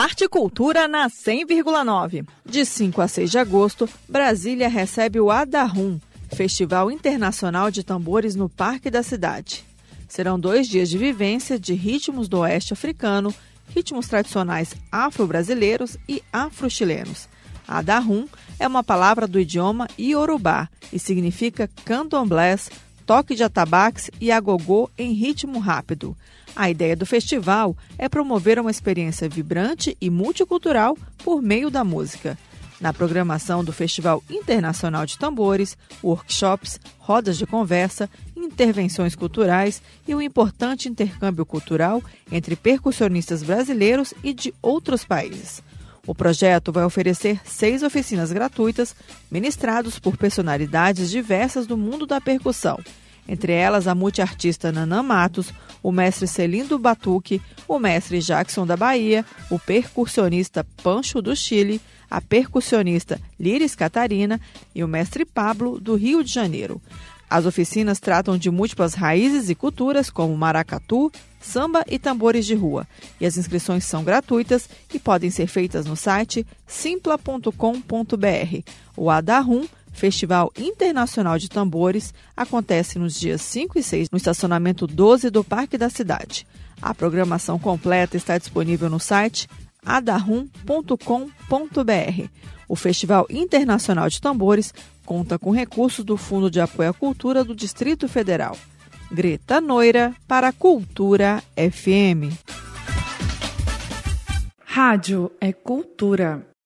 Arte e Cultura na 100,9. De 5 a 6 de agosto, Brasília recebe o Adarum, Festival Internacional de Tambores no Parque da Cidade. Serão dois dias de vivência de ritmos do oeste africano, ritmos tradicionais afro-brasileiros e afro-chilenos. Adarum é uma palavra do idioma iorubá e significa candomblés, toque de atabaques e agogô em ritmo rápido. A ideia do festival é promover uma experiência vibrante e multicultural por meio da música. Na programação do Festival Internacional de Tambores, workshops, rodas de conversa, intervenções culturais e um importante intercâmbio cultural entre percussionistas brasileiros e de outros países. O projeto vai oferecer seis oficinas gratuitas, ministrados por personalidades diversas do mundo da percussão, entre elas a multiartista Nanã Matos, o mestre Celindo Batuque, o mestre Jackson da Bahia, o percussionista Pancho do Chile, a percussionista Liris Catarina e o mestre Pablo do Rio de Janeiro. As oficinas tratam de múltiplas raízes e culturas, como maracatu, samba e tambores de rua. E as inscrições são gratuitas e podem ser feitas no site simpla.com.br. O Adarum Festival Internacional de Tambores acontece nos dias 5 e 6 no estacionamento 12 do Parque da Cidade. A programação completa está disponível no site adarum.com.br. O Festival Internacional de Tambores conta com recursos do Fundo de Apoio à Cultura do Distrito Federal. Greta Noira para Cultura FM. Rádio é cultura.